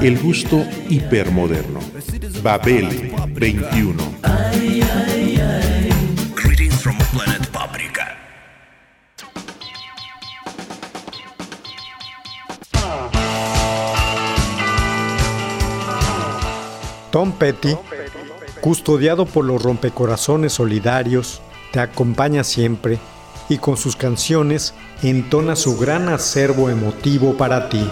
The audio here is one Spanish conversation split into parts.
El gusto hipermoderno. Babel 21. Greetings from planet Paprika. Tom Petty, custodiado por los rompecorazones solidarios, te acompaña siempre y con sus canciones entona su gran acervo emotivo para ti.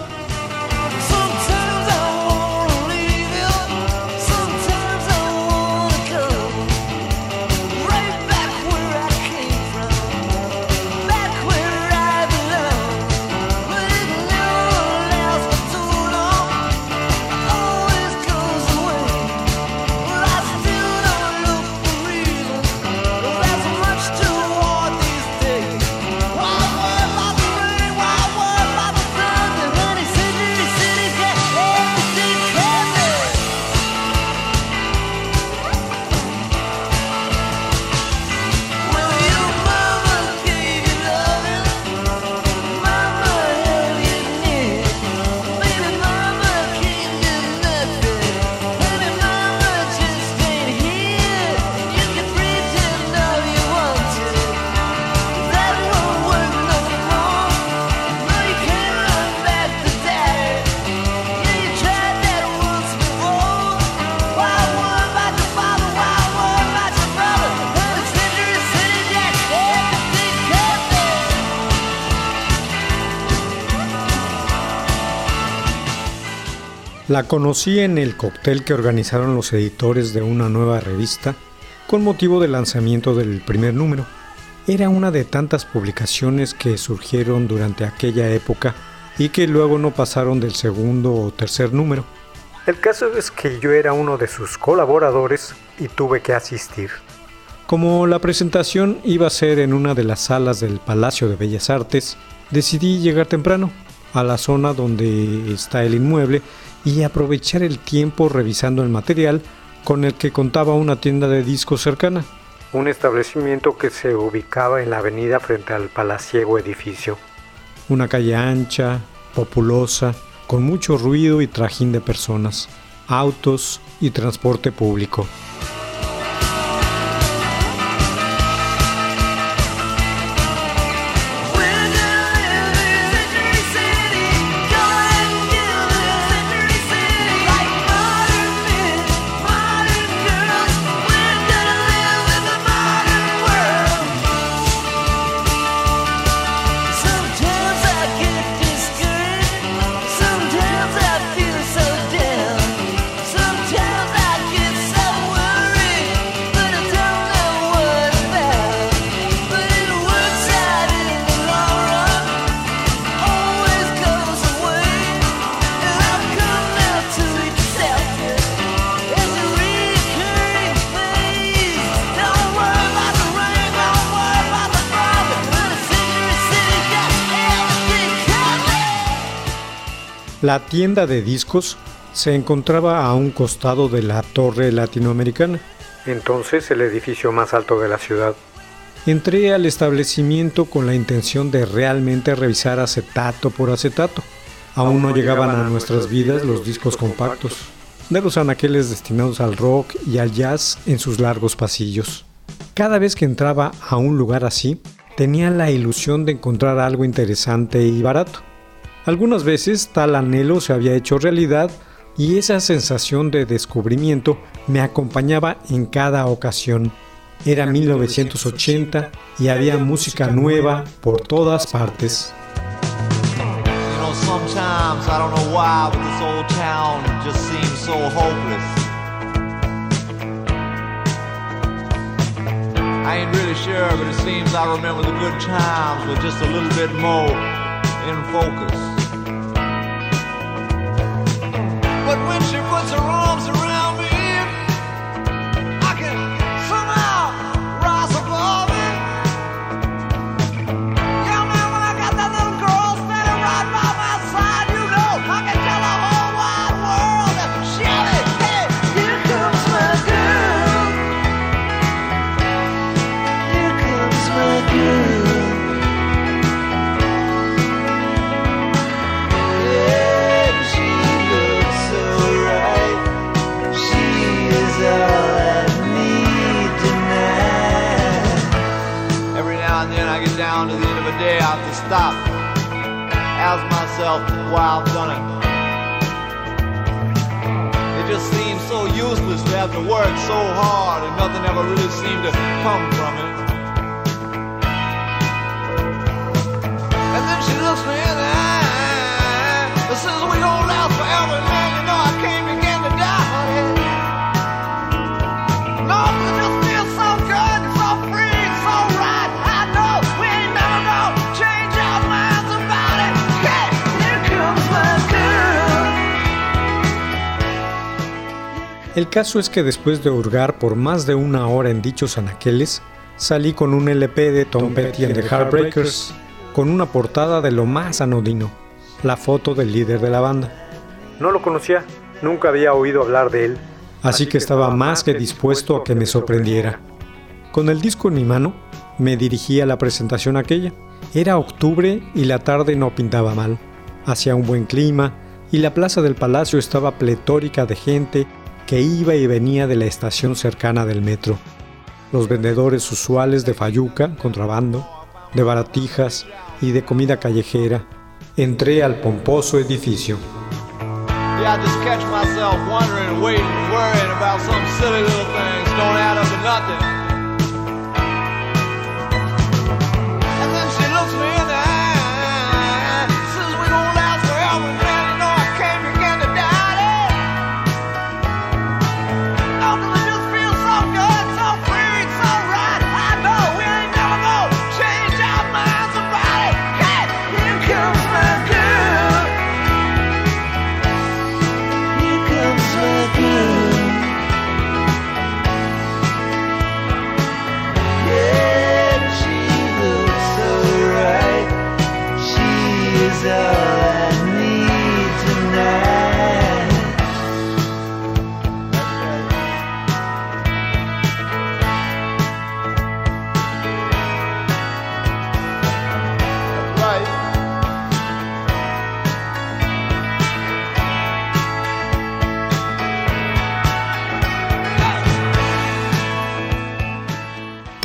La conocí en el cóctel que organizaron los editores de una nueva revista con motivo del lanzamiento del primer número. Era una de tantas publicaciones que surgieron durante aquella época y que luego no pasaron del segundo o tercer número. El caso es que yo era uno de sus colaboradores y tuve que asistir. Como la presentación iba a ser en una de las salas del Palacio de Bellas Artes, decidí llegar temprano a la zona donde está el inmueble y aprovechar el tiempo revisando el material con el que contaba una tienda de discos cercana. Un establecimiento que se ubicaba en la avenida frente al palaciego edificio. Una calle ancha, populosa, con mucho ruido y trajín de personas, autos y transporte público. La tienda de discos se encontraba a un costado de la Torre Latinoamericana, entonces el edificio más alto de la ciudad. Entré al establecimiento con la intención de realmente revisar acetato por acetato. Aún no llegaban a nuestras vidas los discos compactos, de los anaqueles destinados al rock y al jazz en sus largos pasillos. Cada vez que entraba a un lugar así, tenía la ilusión de encontrar algo interesante y barato. Algunas veces tal anhelo se había hecho realidad y esa sensación de descubrimiento me acompañaba en cada ocasión. Era 1980 y había música nueva por todas partes. You know, sometimes I don't know why, but this old town just seems so hopeless. I ain't really sure, but it seems I remember the good times with just a little bit more in focus. But when she puts her on, I get down to the end of a day, I have to stop. Ask myself why I've done it. It just seems so useless to have to work so hard and nothing ever really seemed to come from it. And then she looks me in the eye and says we don't El caso es que después de hurgar por más de una hora en dichos anaqueles, salí con un LP de Tom, Petty and the Heartbreakers, con una portada de lo más anodino, la foto del líder de la banda. No lo conocía, nunca había oído hablar de él, así que estaba más que dispuesto a que me sorprendiera. Con el disco en mi mano, me dirigí a la presentación aquella. Era octubre y la tarde no pintaba mal. Hacía un buen clima y la plaza del palacio estaba pletórica de gente que iba y venía de la estación cercana del metro. Los vendedores usuales de fayuca, contrabando, de baratijas y de comida callejera. Entré al pomposo edificio.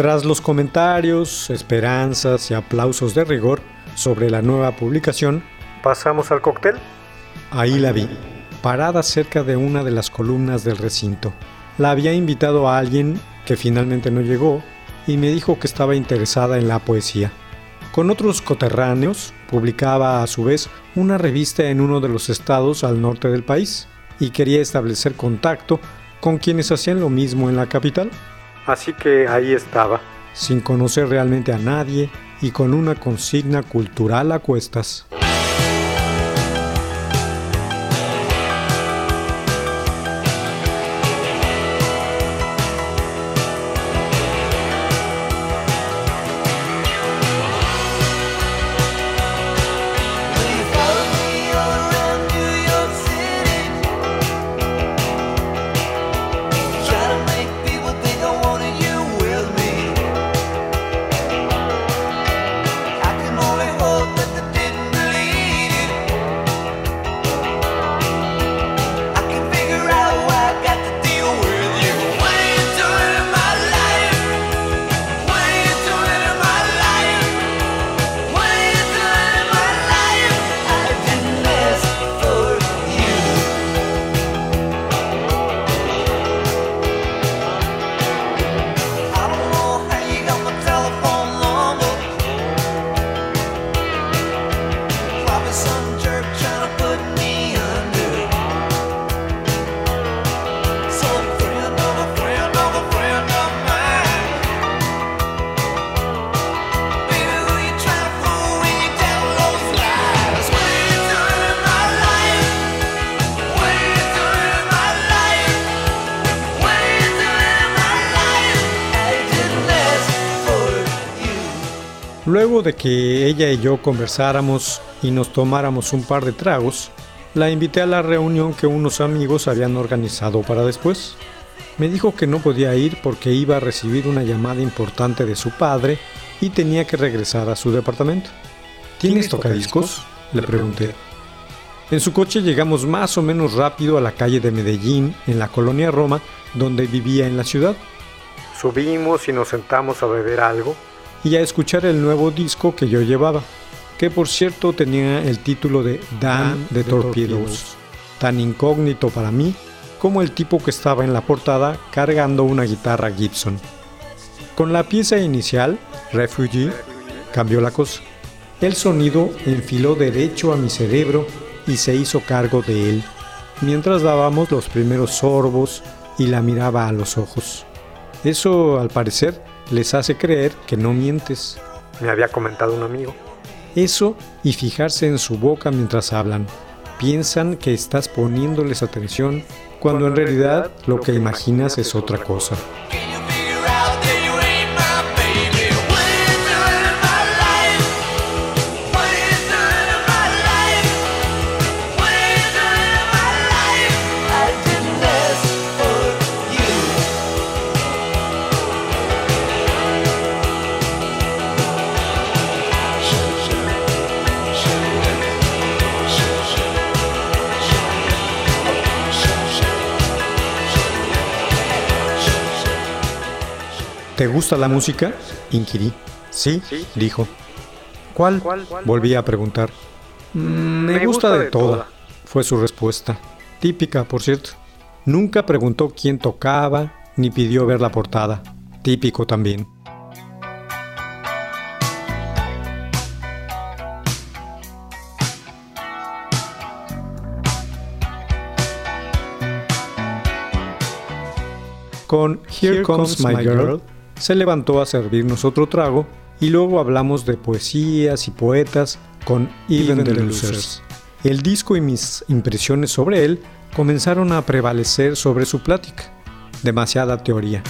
Tras los comentarios, esperanzas y aplausos de rigor sobre la nueva publicación, pasamos al cóctel. Ahí la vi, parada cerca de una de las columnas del recinto. La había invitado a alguien que finalmente no llegó y me dijo que estaba interesada en la poesía. Con otros coterráneos, publicaba a su vez una revista en uno de los estados al norte del país y quería establecer contacto con quienes hacían lo mismo en la capital. Así que ahí estaba, sin conocer realmente a nadie y con una consigna cultural a cuestas. Luego de que ella y yo conversáramos y nos tomáramos un par de tragos, la invité a la reunión que unos amigos habían organizado para después. Me dijo que no podía ir porque iba a recibir una llamada importante de su padre y tenía que regresar a su departamento. ¿Tienes tocadiscos? Le pregunté. En su coche llegamos más o menos rápido a la calle de Medellín, en la colonia Roma, donde vivía en la ciudad. Subimos y nos sentamos a beber algo y a escuchar el nuevo disco que yo llevaba, que por cierto tenía el título de Dan de Torpedoes, tan incógnito para mí como el tipo que estaba en la portada cargando una guitarra Gibson. Con la pieza inicial, Refugee, cambió la cosa. El sonido enfiló derecho a mi cerebro y se hizo cargo de él, mientras dábamos los primeros sorbos y la miraba a los ojos. Eso, al parecer, les hace creer que no mientes, me había comentado un amigo. Eso y fijarse en su boca mientras hablan. Piensan que estás poniéndoles atención cuando en realidad lo que imaginas es otra cosa. ¿Te gusta la música? Inquirí. Sí, dijo. ¿Cuál? Volví a preguntar. "Mm, me gusta de toda, fue su respuesta. Típica, por cierto. Nunca preguntó quién tocaba, ni pidió ver la portada. Típico también. Con Here Comes My Girl se levantó a servirnos otro trago y luego hablamos de poesías y poetas con Even the Losers. El disco y mis impresiones sobre él comenzaron a prevalecer sobre su plática. Demasiada teoría.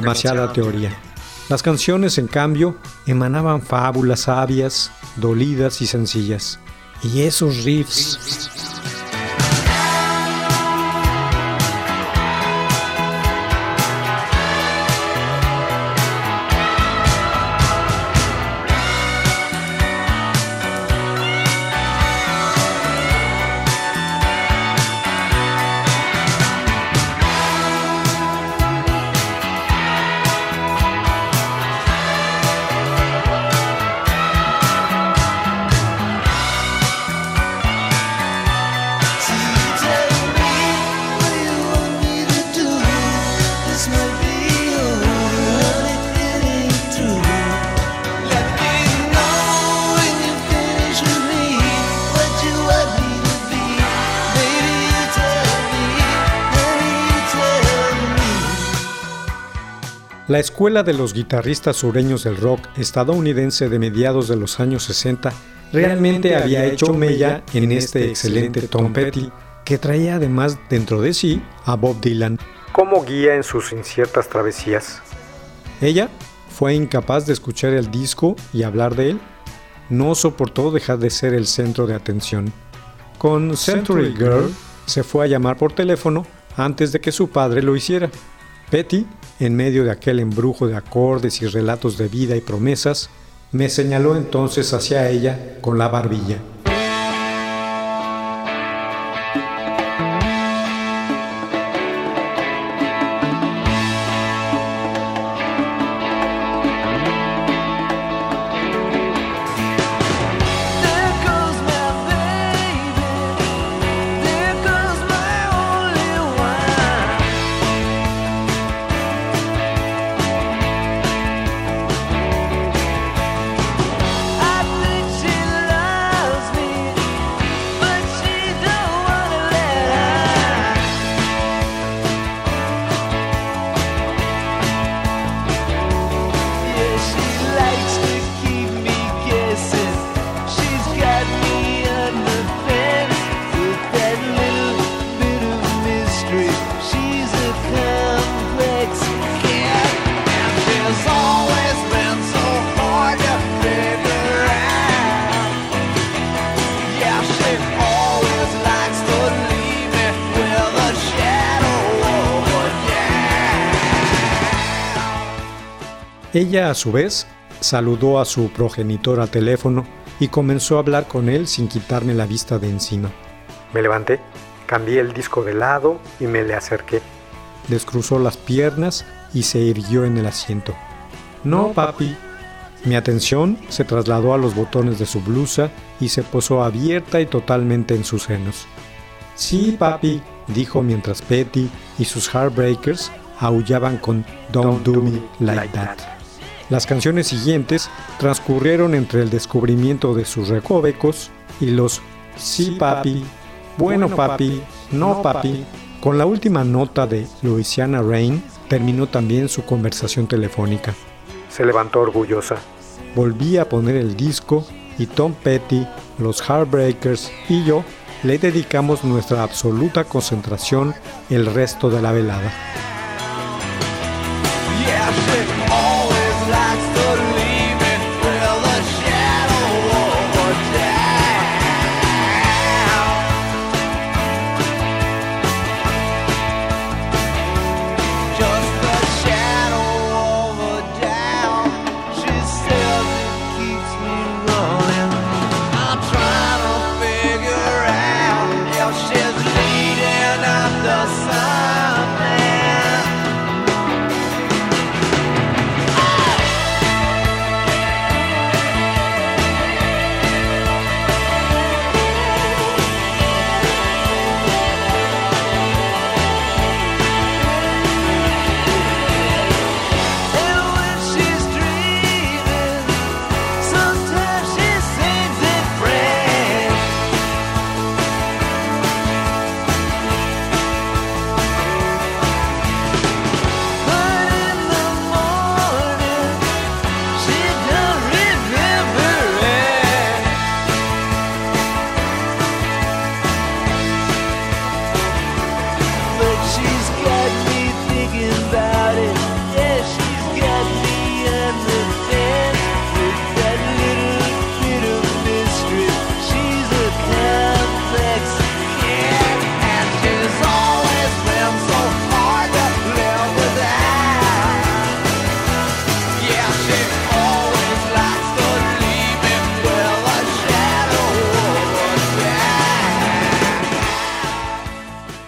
Demasiada teoría. Las canciones, en cambio, emanaban fábulas sabias, dolidas y sencillas. Y esos riffs... La escuela de los guitarristas sureños del rock estadounidense de mediados de los años 60 realmente había hecho mella en este excelente Tom Petty, que traía además dentro de sí a Bob Dylan como guía en sus inciertas travesías. Ella fue incapaz de escuchar el disco y hablar de él. No soportó dejar de ser el centro de atención. Con Century Girl se fue a llamar por teléfono antes de que su padre lo hiciera. Petty, en medio de aquel embrujo de acordes y relatos de vida y promesas, me señaló entonces hacia ella con la barbilla. Ella, a su vez, saludó a su progenitor al teléfono y comenzó a hablar con él sin quitarme la vista de encima. Me levanté, cambié el disco de lado y me le acerqué. Descruzó las piernas y se irguió en el asiento. No, papi. Mi atención se trasladó a los botones de su blusa y se posó abierta y totalmente en sus senos. Sí, papi, dijo mientras Petty y sus Heartbreakers aullaban con Don't Do Me Like That. Las canciones siguientes transcurrieron entre el descubrimiento de sus recovecos y los Sí, papi, bueno, papi, no, papi. Con la última nota de Louisiana Rain terminó también su conversación telefónica. Se levantó orgullosa. Volví a poner el disco y Tom Petty, los Heartbreakers y yo le dedicamos nuestra absoluta concentración el resto de la velada. Yeah,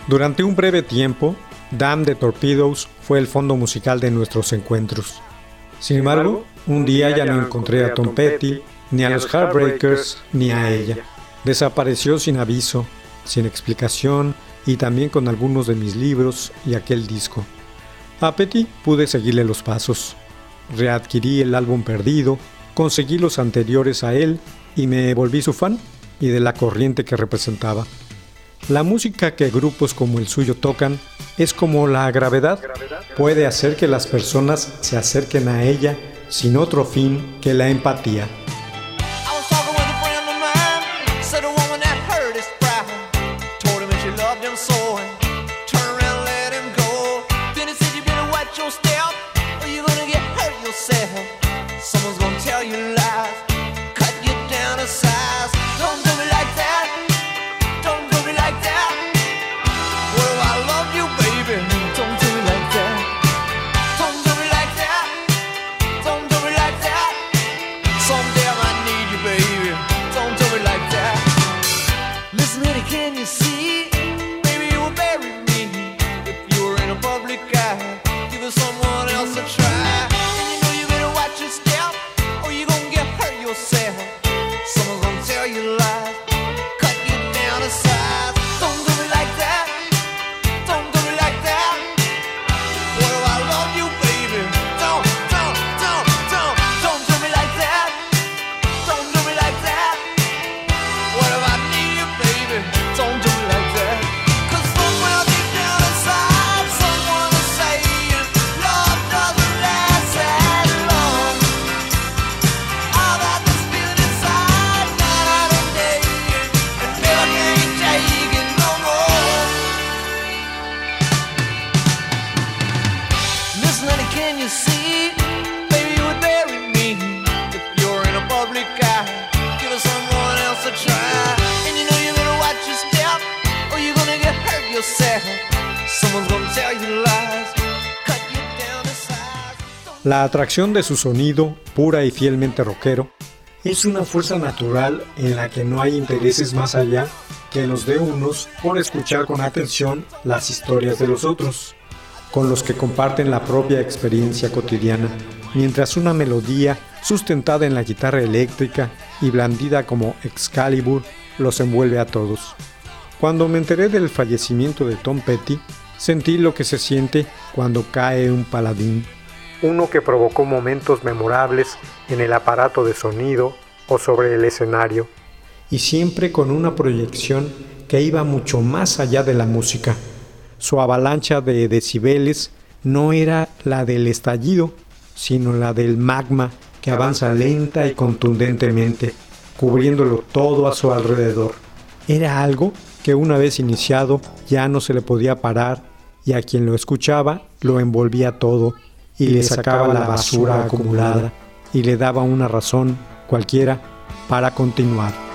Durante un breve tiempo, Dam de Torpedoes fue el fondo musical de nuestros encuentros. Sin embargo, un día ya no encontré a Tom Petty, ni a los Heartbreakers, ni a ella. Desapareció sin aviso, sin explicación y también con algunos de mis libros y aquel disco. A Petty pude seguirle los pasos. Readquirí el álbum perdido, conseguí los anteriores a él y me volví su fan y de la corriente que representaba. La música que grupos como el suyo tocan es como la gravedad. Puede hacer que las personas se acerquen a ella sin otro fin que la empatía. La atracción de su sonido, pura y fielmente rockero, es una fuerza natural en la que no hay intereses más allá que los de unos por escuchar con atención las historias de los otros, con los que comparten la propia experiencia cotidiana, mientras una melodía sustentada en la guitarra eléctrica y blandida como Excalibur los envuelve a todos. Cuando me enteré del fallecimiento de Tom Petty, sentí lo que se siente cuando cae un paladín uno que provocó momentos memorables en el aparato de sonido o sobre el escenario, y siempre con una proyección que iba mucho más allá de la música. Su avalancha de decibeles no era la del estallido, sino la del magma que avanza lenta y contundentemente, cubriéndolo todo a su alrededor. Era algo que una vez iniciado ya no se le podía parar y a quien lo escuchaba lo envolvía todo y le sacaba la basura acumulada y le daba una razón cualquiera para continuar.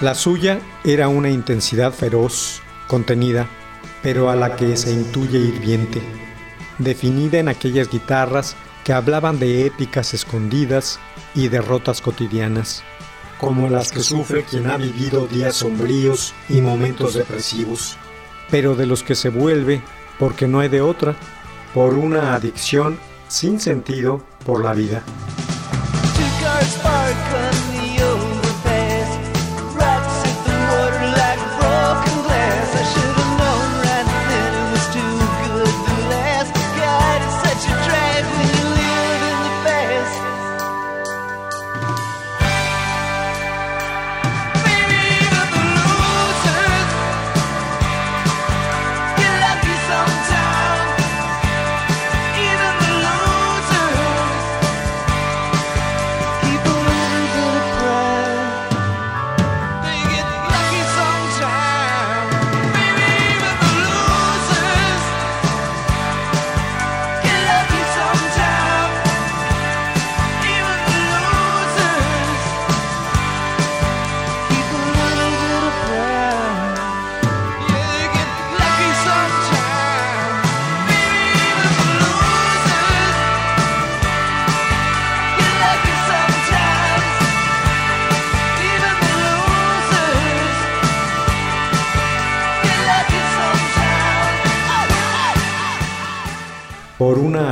La suya era una intensidad feroz, contenida, pero a la que se intuye hirviente, definida en aquellas guitarras que hablaban de épicas escondidas y derrotas cotidianas, como las que sufre quien ha vivido días sombríos y momentos depresivos, pero de los que se vuelve, porque no hay de otra, por una adicción sin sentido por la vida.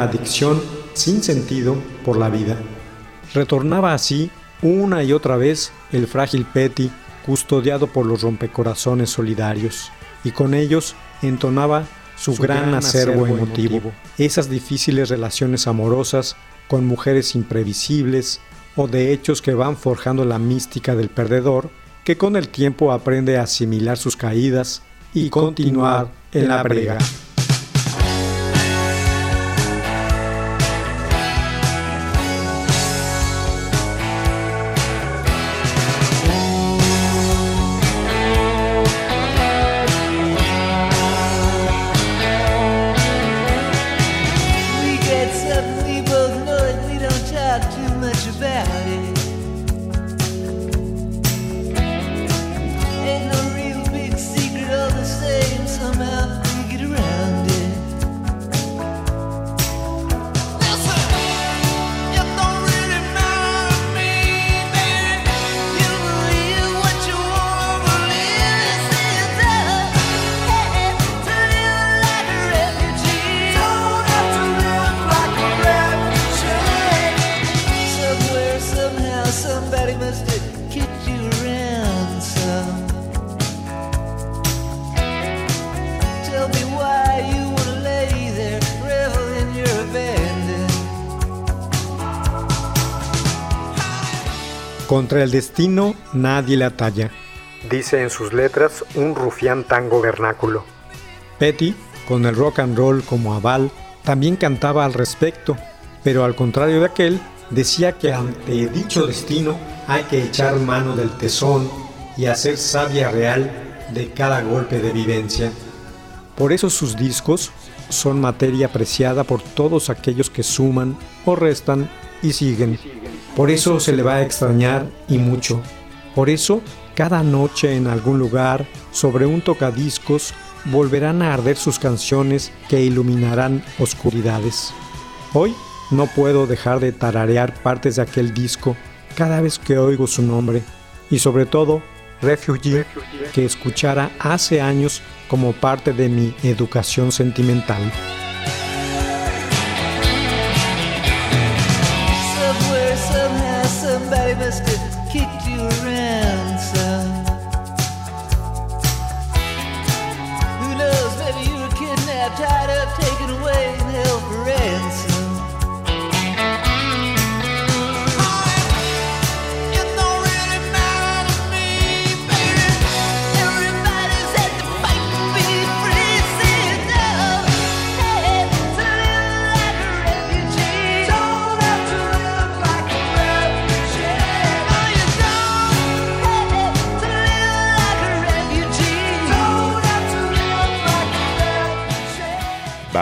Adicción sin sentido por la vida. Retornaba así una y otra vez el frágil Petty, custodiado por los rompecorazones solidarios, y con ellos entonaba su, gran, acervo, emotivo, esas difíciles relaciones amorosas con mujeres imprevisibles o de hechos que van forjando la mística del perdedor, que con el tiempo aprende a asimilar sus caídas y continuar en la brega. Contra el destino nadie la talla, dice en sus letras un rufián tango vernáculo. Petty, con el rock and roll como aval, también cantaba al respecto, pero al contrario de aquel, decía que ante dicho destino hay que echar mano del tesón y hacer sabia real de cada golpe de vivencia. Por eso sus discos son materia apreciada por todos aquellos que suman o restan y siguen. Por eso se le va a extrañar y mucho. Por eso, cada noche en algún lugar, sobre un tocadiscos, volverán a arder sus canciones que iluminarán oscuridades. Hoy no puedo dejar de tararear partes de aquel disco cada vez que oigo su nombre y sobre todo Refugee que escuchara hace años como parte de mi educación sentimental.